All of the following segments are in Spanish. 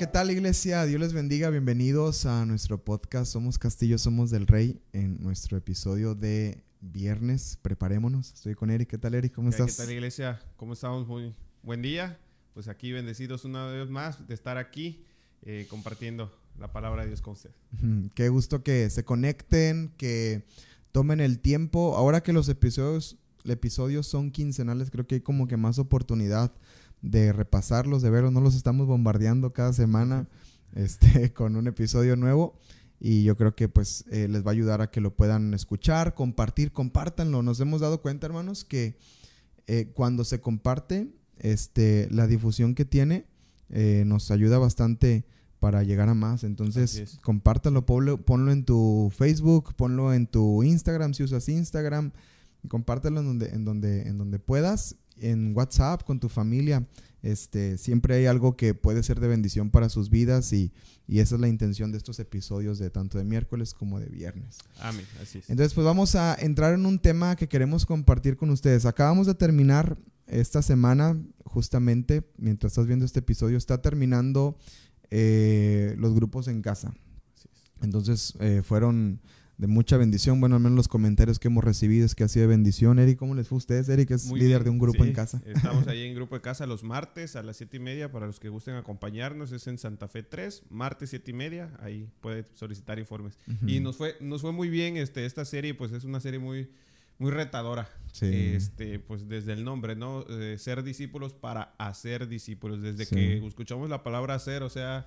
¿qué tal iglesia? Dios les bendiga, bienvenidos a nuestro podcast Somos Castillo, Somos del Rey, en nuestro episodio de viernes, preparémonos. Estoy con Eric, ¿qué tal Eric? ¿Cómo estás? ¿Qué tal iglesia? ¿Cómo estamos? Muy buen día. Pues aquí bendecidos una vez más de estar aquí eh, compartiendo la palabra de Dios con usted. Qué gusto que se conecten, que tomen el tiempo. Ahora que los episodios, episodios son quincenales, creo que hay como que más oportunidad de repasarlos, de verlos. No los estamos bombardeando cada semana este, con un episodio nuevo. Y yo creo que pues eh, les va a ayudar a que lo puedan escuchar, compartir, compártanlo. Nos hemos dado cuenta, hermanos, que eh, cuando se comparte, este, la difusión que tiene eh, nos ayuda bastante para llegar a más. Entonces, compártalo, ponlo, en tu Facebook, ponlo en tu Instagram, si usas Instagram, compártelo en donde, en donde, en donde puedas en WhatsApp con tu familia. Este, siempre hay algo que puede ser de bendición para sus vidas y, esa es la intención de estos episodios de tanto de miércoles como de viernes. Amén, así es. Entonces, pues vamos a entrar en un tema que queremos compartir con ustedes. Acabamos de terminar esta semana, justamente, mientras estás viendo este episodio, está terminando eh, los grupos en casa. Entonces, eh, fueron de mucha bendición. Bueno, al menos los comentarios que hemos recibido es que ha sido de bendición. Eric, ¿cómo les fue a ustedes? Eric es líder de un grupo en casa. Estamos ahí en grupo de casa los martes a las siete y media para los que gusten acompañarnos. Es en Santa Fe 3, martes siete y media. Ahí puede solicitar informes. Y nos fue, nos fue muy bien este, esta serie, pues es una serie muy, muy retadora. Este, pues desde el nombre, ¿no? ser discípulos para hacer discípulos. Desde que escuchamos la palabra hacer, o sea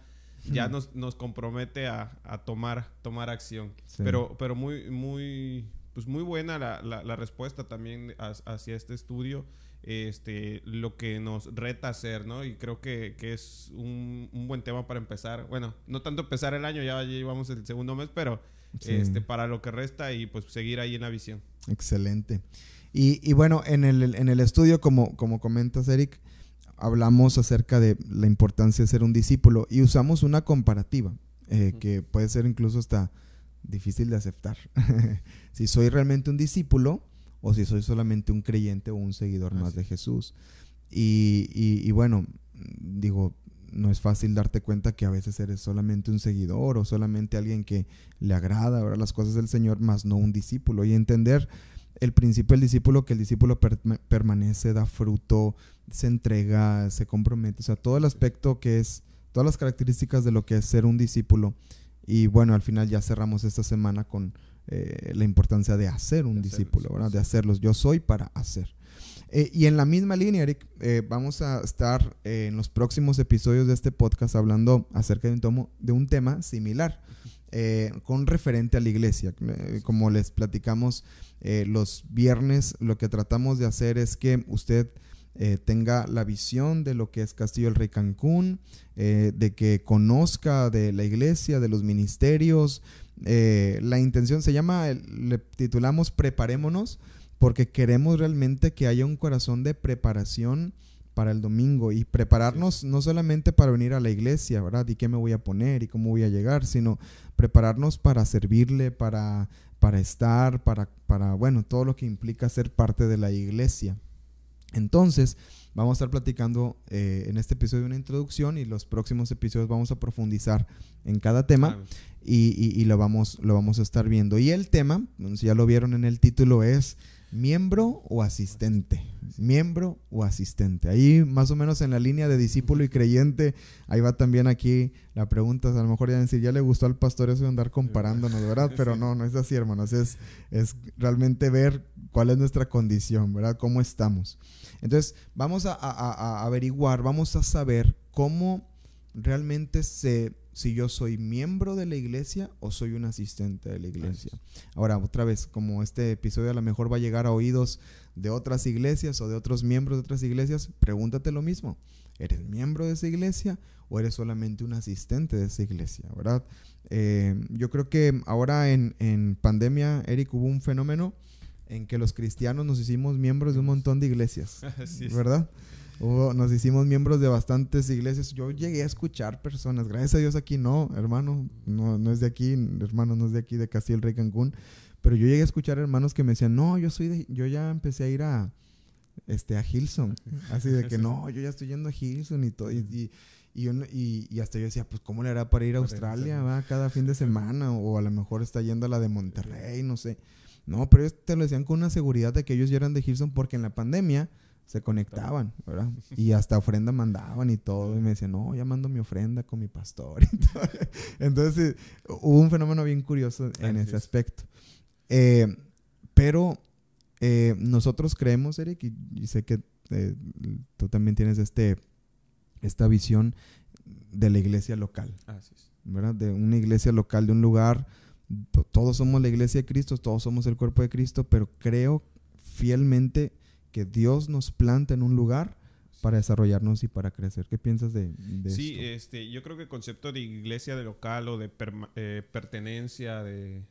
ya nos, nos compromete a, tomar, tomar acción. Pero, pero muy, muy, pues muy buena la, la, respuesta también hacia este estudio. Este, lo que nos reta hacer, ¿no? Y creo que, es un, buen tema para empezar. Bueno, no tanto empezar el año, ya llevamos el segundo mes, pero este, para lo que resta y pues seguir ahí en la visión. Excelente. Y, y bueno, en el, en el estudio, como, como comentas, Eric, hablamos acerca de la importancia de ser un discípulo y usamos una comparativa eh, que puede ser incluso hasta difícil de aceptar. si soy realmente un discípulo o si soy solamente un creyente o un seguidor más de Jesús. Y, bueno, digo, no es fácil darte cuenta que a veces eres solamente un seguidor o solamente alguien que le agrada las cosas del Señor, más no un discípulo. Y entender el principio del discípulo, que el discípulo permanece, da fruto, se entrega, se compromete, o sea, todo el aspecto que es, todas las características de lo que es ser un discípulo. Y bueno, al final ya cerramos esta semana con eh, la importancia de hacer un discípulo, ¿verdad? De hacerlos. Yo soy para hacer. Eh, y en la misma línea, Eric, eh, vamos a estar en los próximos episodios de este podcast hablando acerca de un, tomo, de un tema similar, con referente a la iglesia. como les platicamos los viernes, lo que tratamos de hacer es que usted eh, tenga la visión de lo que es Castillo del Rey Cancún, eh, de que conozca de la iglesia, de los ministerios. Eh, la intención se llama, le titulamos Preparémonos, porque queremos realmente que haya un corazón de preparación para el domingo y prepararnos no solamente para venir a la iglesia, ¿verdad? Y qué me voy a poner y cómo voy a llegar, sino prepararnos para servirle, para, para estar, para, para, bueno, todo lo que implica ser parte de la iglesia. Entonces, vamos a estar platicando eh, en este episodio una introducción y los próximos episodios vamos a profundizar en cada tema y, lo, vamos, lo vamos a estar viendo. Y el tema, si ya lo vieron en el título, es miembro o asistente. Miembro o asistente. Ahí más o menos en la línea de discípulo y creyente, ahí va también aquí la pregunta, a lo mejor ya decir, ya le gustó al pastor eso de andar comparándonos, ¿verdad? Pero no, no es así, hermanos, es, es realmente ver cuál es nuestra condición, ¿verdad? ¿Cómo estamos? Entonces, vamos a, averiguar, vamos a saber cómo realmente sé si yo soy miembro de la iglesia o soy un asistente de la iglesia. Ahora, otra vez, como este episodio a lo mejor va a llegar a oídos de otras iglesias o de otros miembros de otras iglesias, pregúntate lo mismo. ¿Eres miembro de esa iglesia o eres solamente un asistente de esa iglesia? ¿Verdad? Eh, yo creo que ahora en, en pandemia, Eric, hubo un fenómeno en que los cristianos nos hicimos miembros de un montón de iglesias, ¿verdad? Nos hicimos miembros de bastantes iglesias. Yo llegué a escuchar personas, gracias a Dios aquí no, hermano, no, no es de aquí, hermano, no es de aquí, de Castillo Rey Cancún, pero yo llegué a escuchar hermanos que me decían, no, yo soy de, yo ya empecé a ir a, este, a Hilson, así de que no, yo ya estoy yendo a Hilson y todo, y, Y, y, hasta yo decía, pues, ¿cómo le hará para ir a Australia va, cada fin de semana? O a lo mejor está yendo a la de Monterrey, no sé. No, pero ellos te lo decían con una seguridad de que ellos ya eran de Houston porque en la pandemia se conectaban, ¿verdad? Y hasta ofrenda mandaban y todo. Y me decían, no, ya mando mi ofrenda con mi pastor. Entonces, hubo un fenómeno bien curioso en ese aspecto. Eh, pero eh, nosotros creemos, Eric, y, sé que eh, tú también tienes este, esta visión de la iglesia local. ¿Verdad? De una iglesia local, de un lugar. Todos somos la iglesia de Cristo, todos somos el cuerpo de Cristo, pero creo fielmente que Dios nos planta en un lugar para desarrollarnos y para crecer. ¿Qué piensas de, de sí, este, yo creo que el concepto de iglesia de local o de eh, pertenencia, de,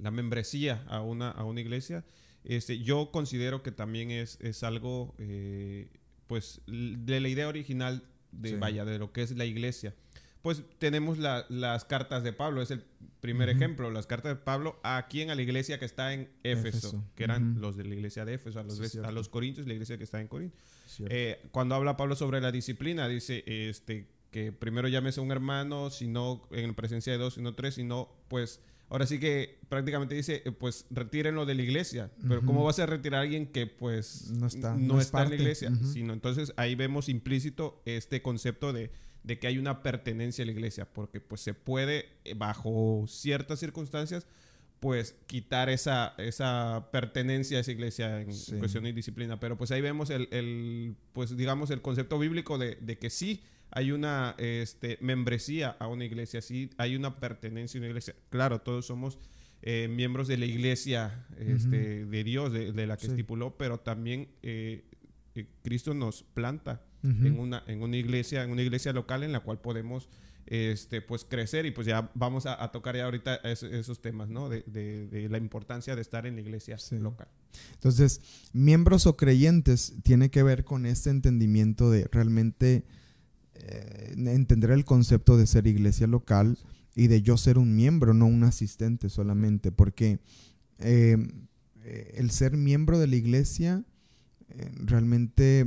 la membresía a una, a una iglesia, este, yo considero que también es, es algo, eh, pues, de la idea original de, vaya, de lo que es la iglesia. Pues tenemos las cartas de Pablo, es el primer ejemplo, las cartas de Pablo a quien a la iglesia que está en Éfeso, que eran los de la iglesia de Éfeso, a los, a los corintios, la iglesia que está en Corinto. Eh, cuando habla Pablo sobre la disciplina, dice este, que primero llámese a un hermano, sino en presencia de dos, sino tres, sino pues ahora sí que prácticamente dice, eh, pues retírenlo de la iglesia. Pero ¿cómo vas a retirar a alguien que pues no está, no, está en la iglesia? Sino entonces ahí vemos implícito este concepto de de que hay una pertenencia a la iglesia, porque pues se puede, eh, bajo ciertas circunstancias, pues quitar esa, esa pertenencia a esa iglesia en cuestión de disciplina. Pero pues ahí vemos el, pues digamos, el concepto bíblico de, que sí hay una este, membresía a una iglesia, sí hay una pertenencia a una iglesia. Claro, todos somos eh, miembros de la iglesia este, de Dios, de, la que estipuló, pero también eh, Cristo nos planta en, una, en una iglesia, en una iglesia local en la cual podemos este, pues crecer y pues ya vamos a, tocar ya ahorita esos temas, ¿no? De, la importancia de estar en la iglesia local. Entonces, miembros o creyentes tiene que ver con este entendimiento de realmente eh, entender el concepto de ser iglesia local y de yo ser un miembro, no un asistente solamente, porque eh, el ser miembro de la iglesia realmente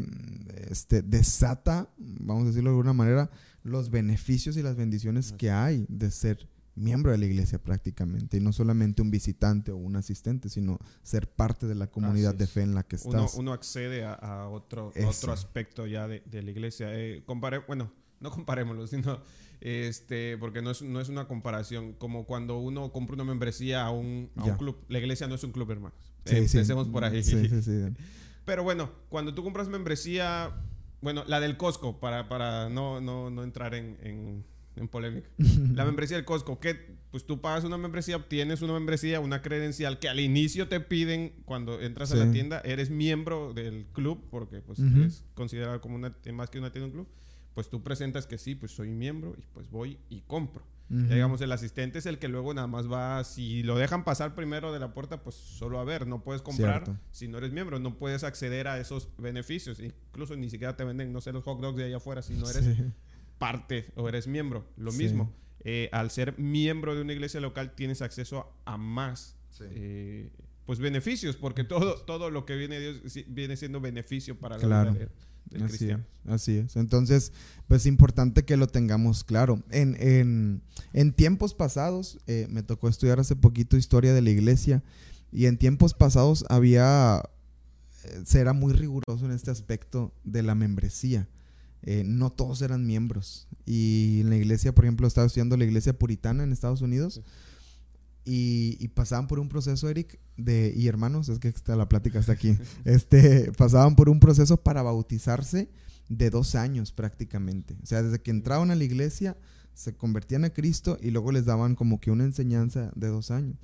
este, desata, vamos a decirlo de alguna manera, los beneficios y las bendiciones que hay de ser miembro de la iglesia prácticamente, y no solamente un visitante o un asistente, sino ser parte de la comunidad de fe en la que estás. Uno, accede a, otro, otro aspecto ya de, la iglesia. Eh, compare, bueno, no comparémoslo, sino este, porque no es, no es una comparación, como cuando uno compra una membresía a un, a un club. La iglesia no es un club, hermanos. Sí, Empecemos por ahí. Sí, sí, sí. Pero bueno, cuando tú compras membresía, bueno, la del Costco, para, para no, no, no entrar en, en, polémica. la membresía del Costco, que pues tú pagas una membresía, obtienes una membresía, una credencial que al inicio te piden cuando entras a la tienda, eres miembro del club, porque pues es considerado como una, más que una tienda, un club. Pues tú presentas que sí, pues soy miembro y pues voy y compro digamos, el asistente es el que luego nada más va, si lo dejan pasar primero de la puerta, pues solo a ver, no puedes comprar si no eres miembro, no puedes acceder a esos beneficios, incluso ni siquiera te venden, no sé, los hot dogs de allá afuera si no eres parte o eres miembro, lo mismo. Eh, al ser miembro de una iglesia local tienes acceso a, más eh, pues beneficios, porque todo, todo lo que viene Dios viene siendo beneficio para la vida así Es, así es. Entonces, pues es importante que lo tengamos claro. En, tiempos pasados, eh, me tocó estudiar hace poquito historia de la iglesia y en tiempos pasados había, eh, se era muy riguroso en este aspecto de la membresía. Eh, no todos eran miembros. Y en la iglesia, por ejemplo, estaba estudiando la iglesia puritana en Estados Unidos. Y, pasaban por un proceso, Eric, de, y hermanos, es que está, la plática está aquí, este, pasaban por un proceso para bautizarse de dos años prácticamente. O sea, desde que entraban a la iglesia, se convertían a Cristo y luego les daban como que una enseñanza de dos años.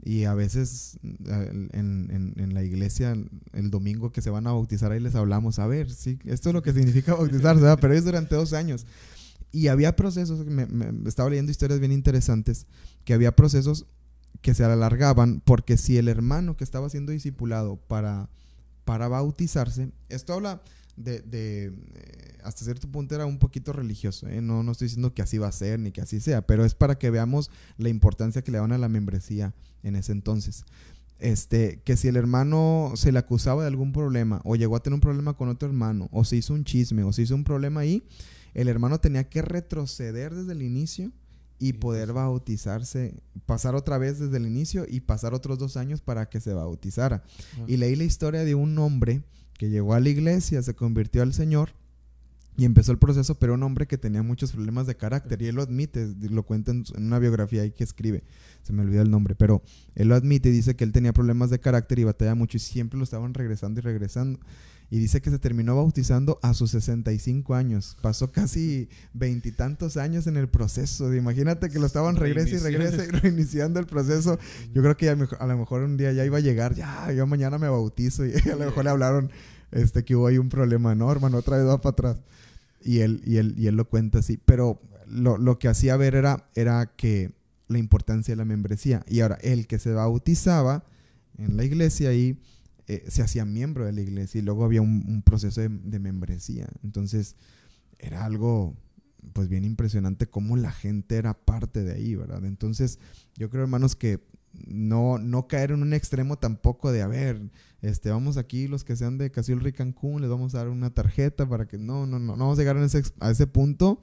Y a veces en, en, la iglesia, el domingo que se van a bautizar, ahí les hablamos, a ver, sí, esto es lo que significa bautizarse, pero es durante dos años. Y había procesos, me, me, estaba leyendo historias bien interesantes, que había procesos que se alargaban porque si el hermano que estaba siendo discipulado para, para bautizarse, esto habla de, de eh, hasta cierto punto era un poquito religioso, ¿eh? no, no estoy diciendo que así va a ser ni que así sea, pero es para que veamos la importancia que le daban a la membresía en ese entonces. Este, que si el hermano se le acusaba de algún problema o llegó a tener un problema con otro hermano o se hizo un chisme o se hizo un problema ahí, el hermano tenía que retroceder desde el inicio y poder bautizarse, pasar otra vez desde el inicio y pasar otros dos años para que se bautizara. Y leí la historia de un hombre que llegó a la iglesia, se convirtió al Señor y empezó el proceso, pero un hombre que tenía muchos problemas de carácter y él lo admite, lo cuenta en una biografía ahí que escribe, se me olvidó el nombre, pero él lo admite y dice que él tenía problemas de carácter y batalla mucho y siempre lo estaban regresando y regresando. Y dice que se terminó bautizando a sus 65 años. Pasó casi veintitantos años en el proceso. Imagínate que lo estaban regresa y regresa y reiniciando el proceso. Yo creo que a lo mejor un día ya iba a llegar, ya, yo mañana me bautizo. Y a lo mejor le hablaron este, que hubo ahí un problema, ¿no, hermano? Otra vez va para atrás. Y él, y él, y él lo cuenta así. Pero lo, lo que hacía ver era, era que la importancia de la membresía. Y ahora, el que se bautizaba en la iglesia ahí eh, se hacía miembro de la iglesia y luego había un, proceso de, membresía. Entonces era algo pues bien impresionante cómo la gente era parte de ahí, ¿verdad? Entonces yo creo hermanos que no, no caer en un extremo tampoco de, a ver, este, vamos aquí los que sean de Casil Cancún, les vamos a dar una tarjeta para que no, no, no, no vamos a llegar a ese, a ese punto,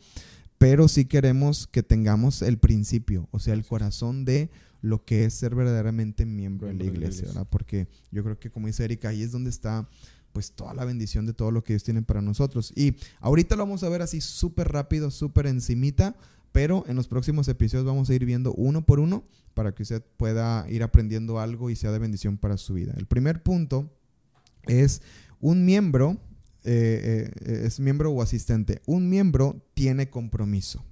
pero sí queremos que tengamos el principio, o sea, el corazón de lo que es ser verdaderamente miembro, de la iglesia, ¿verdad? Porque yo creo que como dice Erika, ahí es donde está pues toda la bendición de todo lo que Dios tiene para nosotros. Y ahorita lo vamos a ver así súper rápido, súper encimita, pero en los próximos episodios vamos a ir viendo uno por uno para que usted pueda ir aprendiendo algo y sea de bendición para su vida. El primer punto es un miembro, eh, eh, es miembro o asistente. Un miembro tiene compromiso.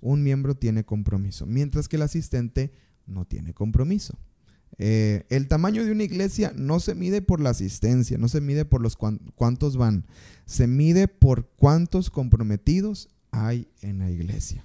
Un miembro tiene compromiso, mientras que el asistente no tiene compromiso. Eh, el tamaño de una iglesia no se mide por la asistencia, no se mide por los cuántos van, se mide por cuántos comprometidos hay en la iglesia.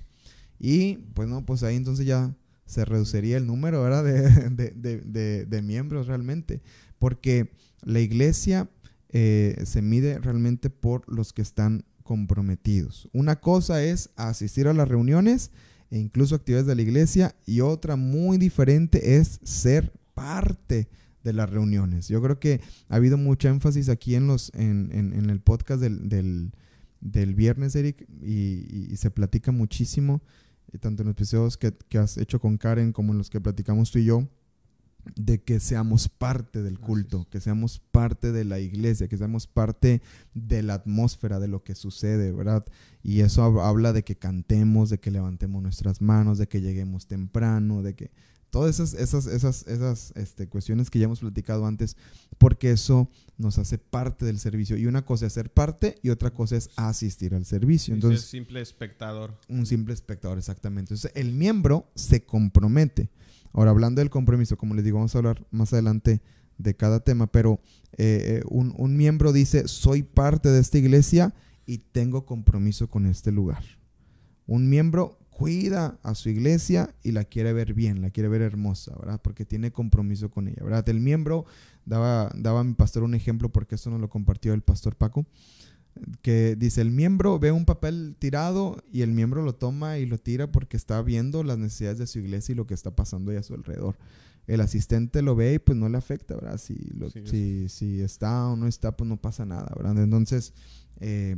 Y pues no, pues ahí entonces ya se reduciría el número De, miembros realmente, porque la iglesia eh, se mide realmente por los que están comprometidos. Una cosa es asistir a las reuniones e incluso actividades de la iglesia y otra muy diferente es ser parte de las reuniones. Yo creo que ha habido mucho énfasis aquí en, los, en, en, el podcast del, del, viernes, Eric, y, se platica muchísimo, eh, tanto en los episodios que, que has hecho con Karen como en los que platicamos tú y yo, de que seamos parte del culto, que seamos parte de la iglesia, que seamos parte de la atmósfera de lo que sucede, ¿verdad? Y eso habla de que cantemos, de que levantemos nuestras manos, de que lleguemos temprano, de que todas esas, esas, esas, esas este, cuestiones que ya hemos platicado antes, porque eso nos hace parte del servicio. Y una cosa es ser parte y otra cosa es asistir al servicio. Entonces, un simple espectador. Un simple espectador, exactamente. Entonces, el miembro se compromete. Ahora, hablando del compromiso, como les digo, vamos a hablar más adelante de cada tema, pero eh, eh, un, miembro dice, soy parte de esta iglesia y tengo compromiso con este lugar. Un miembro cuida a su iglesia y la quiere ver bien, la quiere ver hermosa, ¿verdad? Porque tiene compromiso con ella, ¿verdad? El miembro, daba, daba a mi pastor un ejemplo porque esto nos lo compartió el pastor Paco que dice el miembro ve un papel tirado y el miembro lo toma y lo tira porque está viendo las necesidades de su iglesia y lo que está pasando ahí a su alrededor. El asistente lo ve y pues no le afecta, ¿verdad? Si, si, si, está o no está, pues no pasa nada, ¿verdad? Entonces eh,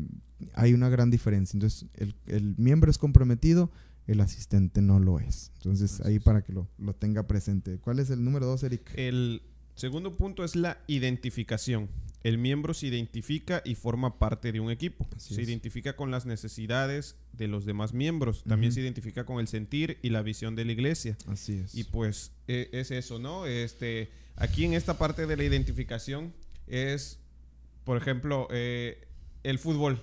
hay una gran diferencia. Entonces el, el, miembro es comprometido, el asistente no lo es. Entonces ahí para que lo, lo tenga presente. ¿Cuál es el número dos, Eric? El segundo punto es la identificación el miembro se identifica y forma parte de un equipo. se identifica con las necesidades de los demás miembros. También se identifica con el sentir y la visión de la iglesia. Así es. Y pues e, es eso, ¿no? Este, aquí en esta parte de la identificación es, por ejemplo, eh, el fútbol.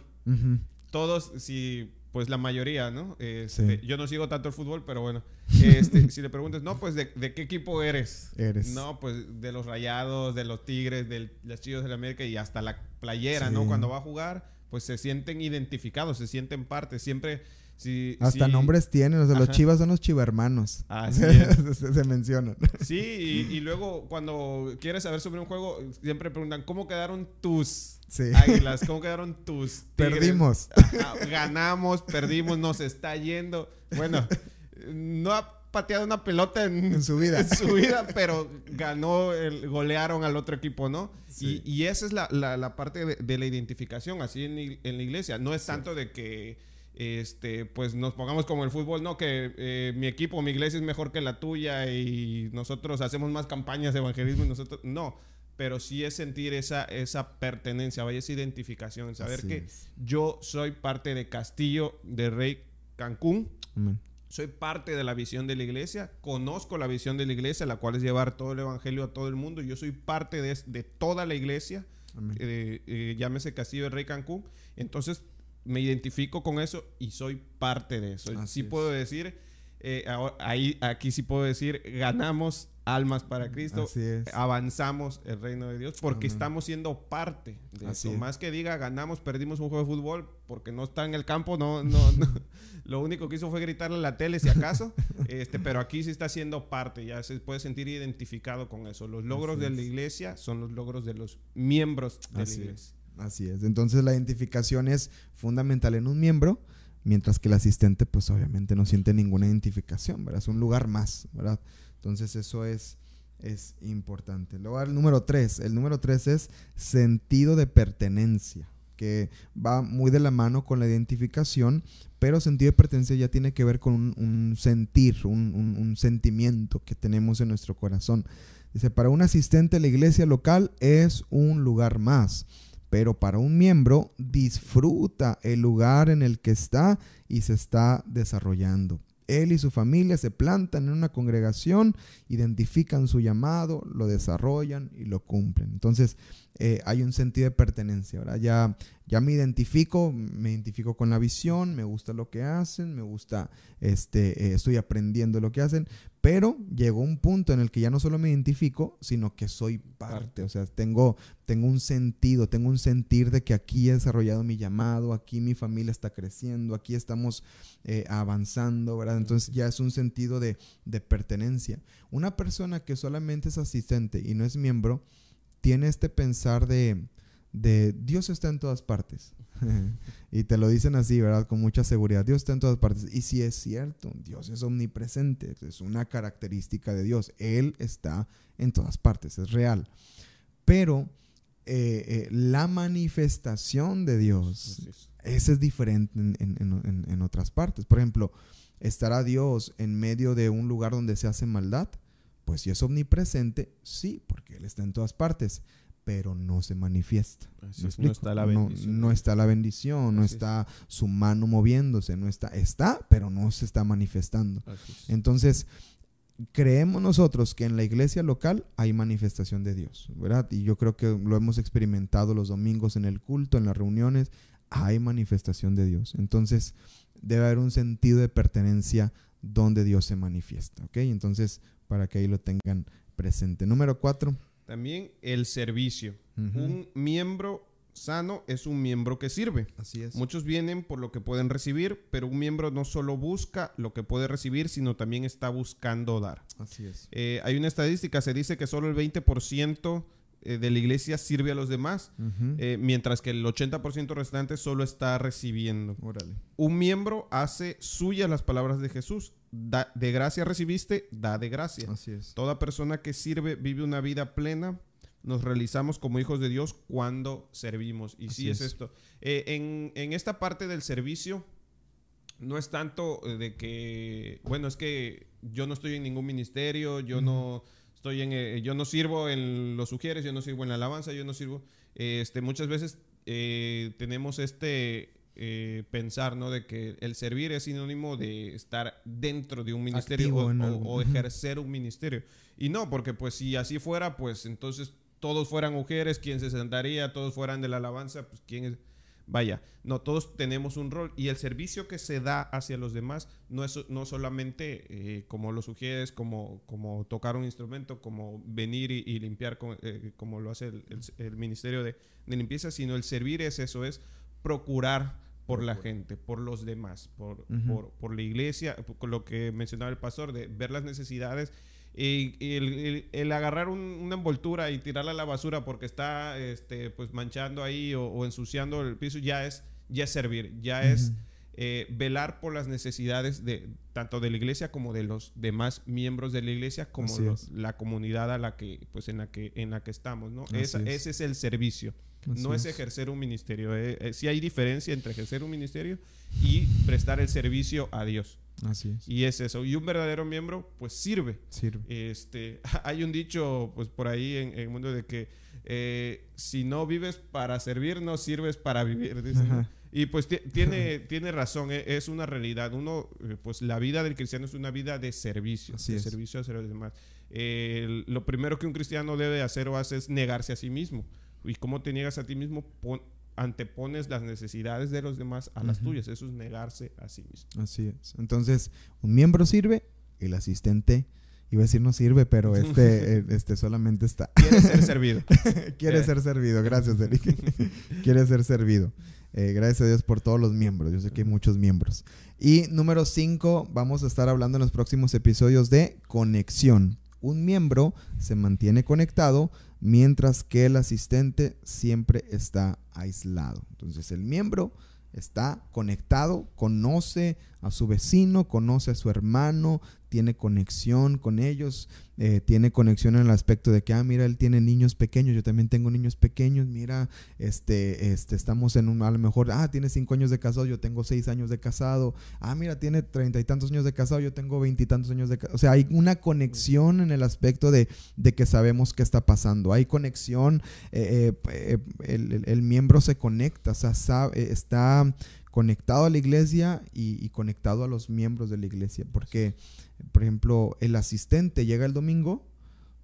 Todos, si pues la mayoría, ¿no? Este, yo no sigo tanto el fútbol, pero bueno, este, si le preguntas, no, pues ¿de, qué equipo eres? Eres. No, pues de los Rayados, de los Tigres, de los Chivos de la América y hasta la playera, ¿no? Cuando va a jugar, pues se sienten identificados, se sienten parte, siempre... Si, hasta nombres tienen, o sea, los chivas son los chivermanos. Ah, se, se, mencionan. Sí, y, y, luego cuando quieres saber sobre un juego, siempre preguntan, ¿cómo quedaron tus Águilas, ¿cómo quedaron tus Perdimos. ganamos, perdimos, nos está yendo. Bueno, no ha pateado una pelota en, su vida. En su vida, pero ganó, el, golearon al otro equipo, ¿no? Y, y, esa es la, la, parte de, la identificación, así en, en, la iglesia. No es tanto de que este, pues nos pongamos como el fútbol, no, que eh, mi equipo, mi iglesia es mejor que la tuya y nosotros hacemos más campañas de evangelismo y nosotros, no, pero sí es sentir esa, esa pertenencia, vaya esa identificación, saber que yo soy parte de Castillo de Rey Cancún. Soy parte de la visión de la iglesia, conozco la visión de la iglesia, la cual es llevar todo el evangelio a todo el mundo. Yo soy parte de, de toda la iglesia, eh, eh, llámese Castillo de Rey Cancún. Entonces me identifico con eso y soy parte de eso. sí puedo decir, eh, ahí, aquí sí puedo decir, ganamos almas para Cristo, avanzamos el reino de Dios porque estamos siendo parte de eso. Más que diga ganamos, perdimos un juego de fútbol porque no está en el campo, no, no, lo único que hizo fue gritarle a la tele si acaso, este, pero aquí sí está siendo parte, ya se puede sentir identificado con eso. Los logros de la iglesia son los logros de los miembros de la iglesia. Así es. Entonces la identificación es fundamental en un miembro, mientras que el asistente, pues obviamente no siente ninguna identificación, ¿verdad? Es un lugar más, ¿verdad? Entonces eso es, es importante. Luego el número tres. El número tres es sentido de pertenencia, que va muy de la mano con la identificación, pero sentido de pertenencia ya tiene que ver con un, sentir, un, un sentimiento que tenemos en nuestro corazón. Dice, para un asistente la iglesia local es un lugar más pero para un miembro disfruta el lugar en el que está y se está desarrollando. Él y su familia se plantan en una congregación, identifican su llamado, lo desarrollan y lo cumplen. Entonces, eh, hay un sentido de pertenencia, ¿verdad? Ya, ya me identifico, me identifico con la visión, me gusta lo que hacen, me gusta, este, eh, estoy aprendiendo lo que hacen, pero llegó un punto en el que ya no solo me identifico, sino que soy parte, o sea, tengo, tengo un sentido, tengo un sentir de que aquí he desarrollado mi llamado, aquí mi familia está creciendo, aquí estamos eh, avanzando, ¿verdad? Entonces ya es un sentido de, de pertenencia. Una persona que solamente es asistente y no es miembro, tiene este pensar de, Dios está en todas partes. y te lo dicen así, ¿verdad? Con mucha seguridad. Dios está en todas partes. Y si es cierto, Dios es omnipresente. Es una característica de Dios. Él está en todas partes. Es real. Pero eh, eh, la manifestación de Dios, esa es diferente en otras partes. Por ejemplo, ¿estará Dios en medio de un lugar donde se hace maldad? Pues si es omnipresente, sí, porque Él está en todas partes, pero no se manifiesta. no, está la bendición. No, está la bendición, no está su mano moviéndose, no está, está, pero no se está manifestando. Entonces, creemos nosotros que en la iglesia local hay manifestación de Dios, ¿verdad? Y yo creo que lo hemos experimentado los domingos en el culto, en las reuniones, hay manifestación de Dios. Entonces, debe haber un sentido de pertenencia donde Dios se manifiesta, ¿ok? Entonces, para que ahí lo tengan presente. Número cuatro. También el servicio. Un miembro sano es un miembro que sirve. Así es. Muchos vienen por lo que pueden recibir, pero un miembro no solo busca lo que puede recibir, sino también está buscando dar. Así es. Eh, hay una estadística, se dice que solo el 20% eh, de la iglesia sirve a los demás, eh, mientras que el 80% restante solo está recibiendo. Un miembro hace suyas las palabras de Jesús. De gracia recibiste, da de gracia. Así es. Toda persona que sirve vive una vida plena. Nos realizamos como hijos de Dios cuando servimos. Y sí es, esto. Eh, en, en esta parte del servicio, no es tanto de que, bueno, es que yo no estoy en ningún ministerio, yo no estoy en, eh, yo no sirvo en los sugieres, yo no sirvo en la alabanza, yo no sirvo, este, muchas veces eh, tenemos este eh, pensar, ¿no? De que el servir es sinónimo de estar dentro de un ministerio o, ejercer un ministerio. Y no, porque pues si así fuera, pues entonces todos fueran mujeres, ¿quién se sentaría? Todos fueran de la alabanza, pues quién es Vaya, no todos tenemos un rol y el servicio que se da hacia los demás no es no solamente eh, como lo sugieres, como, como tocar un instrumento, como venir y, limpiar eh, como lo hace el, Ministerio de, Limpieza, sino el servir es eso, es procurar por la gente, por los demás, por, por, por la iglesia, por lo que mencionaba el pastor, de ver las necesidades y, el, agarrar una envoltura y tirarla a la basura porque está este, pues manchando ahí o, ensuciando el piso ya es, ya es servir, ya es eh, velar por las necesidades de tanto de la iglesia como de los demás miembros de la iglesia como la comunidad a la que pues en la que en la que estamos no ese es el servicio no es. ejercer un ministerio eh, eh, sí hay diferencia entre ejercer un ministerio y prestar el servicio a Dios Así es. Y es eso. Y un verdadero miembro, pues sirve. Sirve. Este, hay un dicho, pues por ahí en, el mundo de que si no vives para servir, no sirves para vivir. Y pues tiene, tiene razón, e, es una realidad. Uno, eh, pues la vida del cristiano es una vida de servicio, de servicio a los demás. lo primero que un cristiano debe hacer o hace es negarse a sí mismo. ¿Y cómo te niegas a ti mismo? antepones las necesidades de los demás a las tuyas. Eso es negarse a sí mismo. Así es. Entonces, un miembro sirve, el asistente iba a decir no sirve, pero este, eh, este solamente está. Quiere ser servido. Quiere eh. ser servido, gracias, Eric. Quiere ser servido. Eh, gracias a Dios por todos los miembros. Yo sé que hay muchos miembros. Y número 5, vamos a estar hablando en los próximos episodios de conexión. Un miembro se mantiene conectado mientras que el asistente siempre está aislado. Entonces el miembro está conectado, conoce a su vecino, conoce a su hermano, tiene conexión con ellos, eh, tiene conexión en el aspecto de que, ah, mira, él tiene niños pequeños, yo también tengo niños pequeños, mira, este, este, estamos en un, a lo mejor, ah, tiene cinco años de casado, yo tengo seis años de casado, ah, mira, tiene treinta y tantos años de casado, yo tengo veintitantos años de casado, o sea, hay una conexión en el aspecto de, de que sabemos qué está pasando, hay conexión, eh, eh, el, el, miembro se conecta, o sea, sabe, está conectado a la iglesia y, conectado a los miembros de la iglesia. Porque, por ejemplo, el asistente llega el domingo,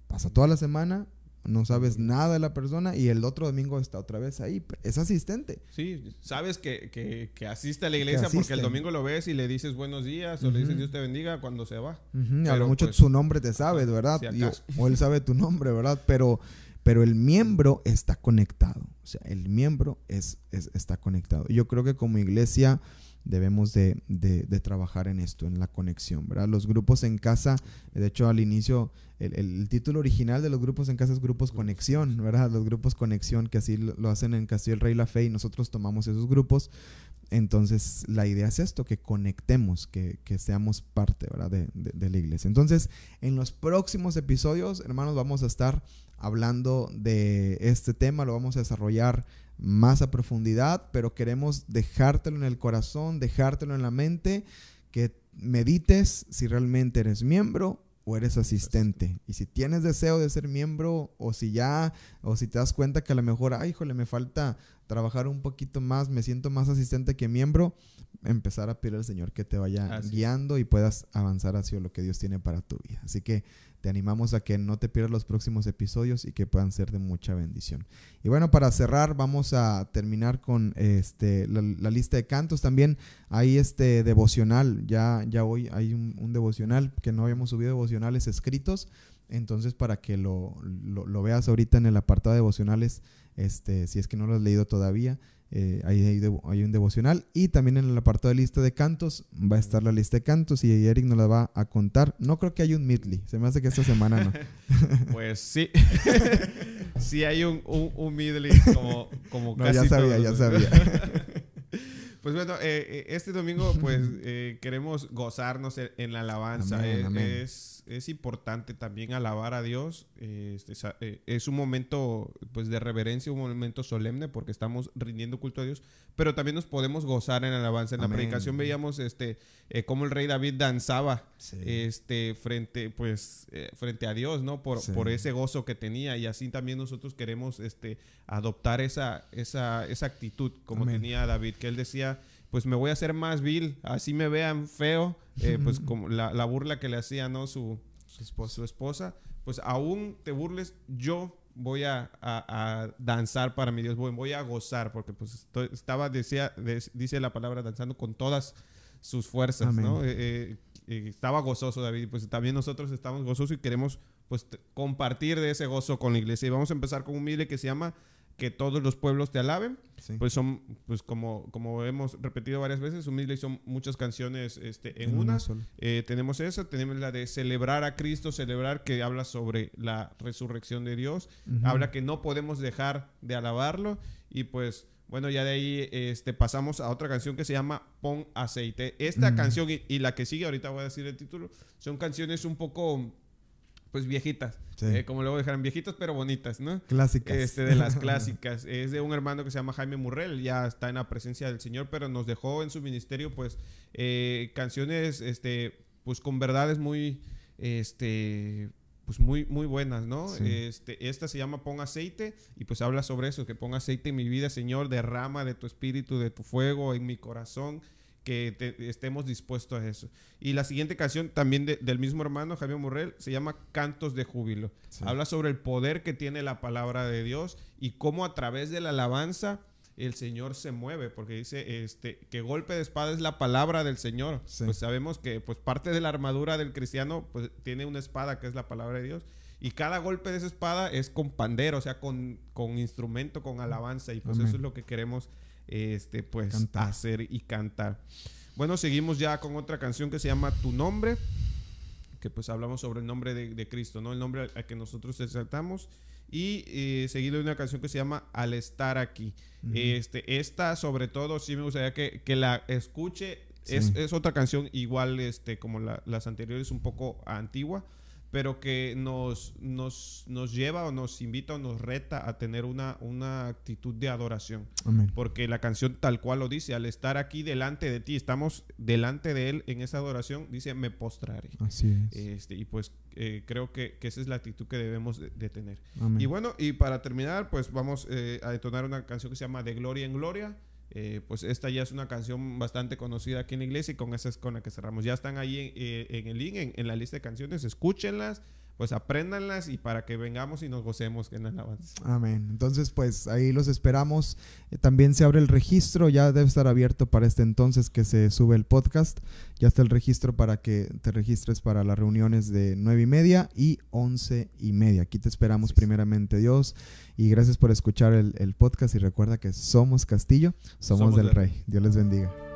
pasa toda la semana, no sabes nada de la persona y el otro domingo está otra vez ahí. Es asistente. Sí, sabes que, asiste a la iglesia porque el domingo lo ves y le dices buenos días o le dices Dios te bendiga cuando se va. a lo mucho pues, su nombre te sabe, ¿verdad? o él sabe tu nombre, ¿verdad? Pero pero el miembro está conectado. O sea, el miembro es, está conectado. Yo creo que como iglesia debemos de, trabajar en esto, en la conexión, ¿verdad? Los grupos en casa, de hecho al inicio, el, título original de los grupos en casa es grupos conexión, ¿verdad? Los grupos conexión que así lo, hacen en Castillo el Rey La Fe y nosotros tomamos esos grupos. Entonces la idea es esto, que conectemos, que, seamos parte, ¿verdad? De, de la iglesia. Entonces, en los próximos episodios, hermanos, vamos a estar hablando de este tema, lo vamos a desarrollar más a profundidad, pero queremos dejártelo en el corazón, dejártelo en la mente, que medites si realmente eres miembro o eres asistente. Y si tienes deseo de ser miembro o si ya, o si te das cuenta que a lo mejor, ay, híjole, me falta trabajar un poquito más, me siento más asistente que miembro, empezar a pedir al Señor que te vaya guiando y puedas avanzar hacia lo que Dios tiene para tu vida. Así que te animamos a que no te pierdas los próximos episodios y que puedan ser de mucha bendición. Y bueno, para cerrar, vamos a terminar con este, la, lista de cantos. También hay este devocional. Ya, ya hoy hay un, devocional que no habíamos subido devocionales escritos. Entonces, para que lo, lo, veas ahorita en el apartado de devocionales, este, si es que no lo has leído todavía, eh, hay, hay, un devocional y también en el apartado de lista de cantos va a estar la lista de cantos y Eric nos la va a contar. No creo que haya un midley, se me hace que esta semana no. pues sí, sí hay un, un, un midley como, como no, ya sabía, ya sabía. Pues bueno, eh, eh, este domingo pues queremos gozarnos en, la alabanza. Es es importante también alabar a Dios. Este, eh, es un momento pues, de reverencia, un momento solemne porque estamos rindiendo culto a Dios, pero también nos podemos gozar en alabanza. En la predicación veíamos este, eh, cómo el rey David danzaba este, frente, pues, eh, frente a Dios, ¿no? Por, por ese gozo que tenía y así también nosotros queremos este, adoptar esa, esa, esa actitud como tenía David, que él decía pues me voy a hacer más vil, así me vean feo, eh, pues como la, burla que le hacía, ¿no? Su, su, esposa, pues aún te burles, yo voy a, danzar para mi Dios, voy, a gozar, porque pues estaba, decía, dice la palabra, danzando con todas sus fuerzas, ¿no? Eh, eh, estaba gozoso David, pues también nosotros estamos gozosos y queremos pues compartir de ese gozo con la iglesia. Y vamos a empezar con un mile que se llama que todos los pueblos te alaben. Pues son, pues como, como hemos repetido varias veces, humilde son muchas canciones este, en, una. Eh, tenemos esa, tenemos la de celebrar a Cristo, celebrar que habla sobre la resurrección de Dios, habla que no podemos dejar de alabarlo y pues Bueno, ya de ahí este, pasamos a otra canción que se llama Pon Aceite. Esta canción y, la que sigue, ahorita voy a decir el título, son canciones un poco, pues viejitas. Eh, como luego dejarán viejitas pero bonitas, ¿no? Clásicas. Este, de las clásicas. es de un hermano que se llama Jaime Murrell, ya está en la presencia del Señor, pero nos dejó en su ministerio, pues, eh, canciones, este, pues con verdades muy, este, pues muy, muy buenas, ¿no? Este, esta se llama Pon aceite y pues habla sobre eso, que pon aceite en mi vida, Señor, derrama de tu espíritu, de tu fuego en mi corazón, que estemos dispuestos a eso. Y la siguiente canción también del mismo hermano, Javier Morrell, se llama Cantos de Júbilo. Habla sobre el poder que tiene la palabra de Dios y cómo a través de la alabanza el Señor se mueve, porque dice este, que golpe de espada es la palabra del Señor. Pues sabemos que pues parte de la armadura del cristiano pues tiene una espada que es la palabra de Dios. Y cada golpe de esa espada es con pandero, o sea, con, con instrumento, con alabanza. Y pues eso es lo que queremos este, pues, hacer y cantar. Bueno, seguimos ya con otra canción que se llama Tu Nombre, que pues hablamos sobre el nombre de, Cristo, ¿no? El nombre al que nosotros exaltamos y eh, seguido de una canción que se llama Al estar aquí. este, esta, sobre todo, sí me gustaría que, la escuche. Es, es, otra canción igual este, como las anteriores, un poco antigua, pero que nos, nos, nos lleva o nos invita o nos reta a tener una, una actitud de adoración. Porque la canción tal cual lo dice, al estar aquí delante de ti, estamos delante de Él en esa adoración, dice, me postraré. Así es. Este, y pues eh, creo que, esa es la actitud que debemos de, tener. Y bueno, y para terminar, pues vamos eh, a detonar una canción que se llama De Gloria en Gloria. Eh, pues esta ya es una canción bastante conocida aquí en la iglesia y con esa es con la que cerramos. Ya están ahí en, eh, el link, en, la lista de canciones, escúchenlas, pues apréndanlas y para que vengamos y nos gocemos en alabanza. Amén. Entonces, pues ahí los esperamos. Eh, también se abre el registro, ya debe estar abierto para este entonces que se sube el podcast. Ya está el registro para que te registres para las reuniones de nueve y media y once y media. Aquí te esperamos primeramente Dios. Y gracias por escuchar el, podcast y recuerda que somos Castillo, somos, del Rey. Dios les bendiga.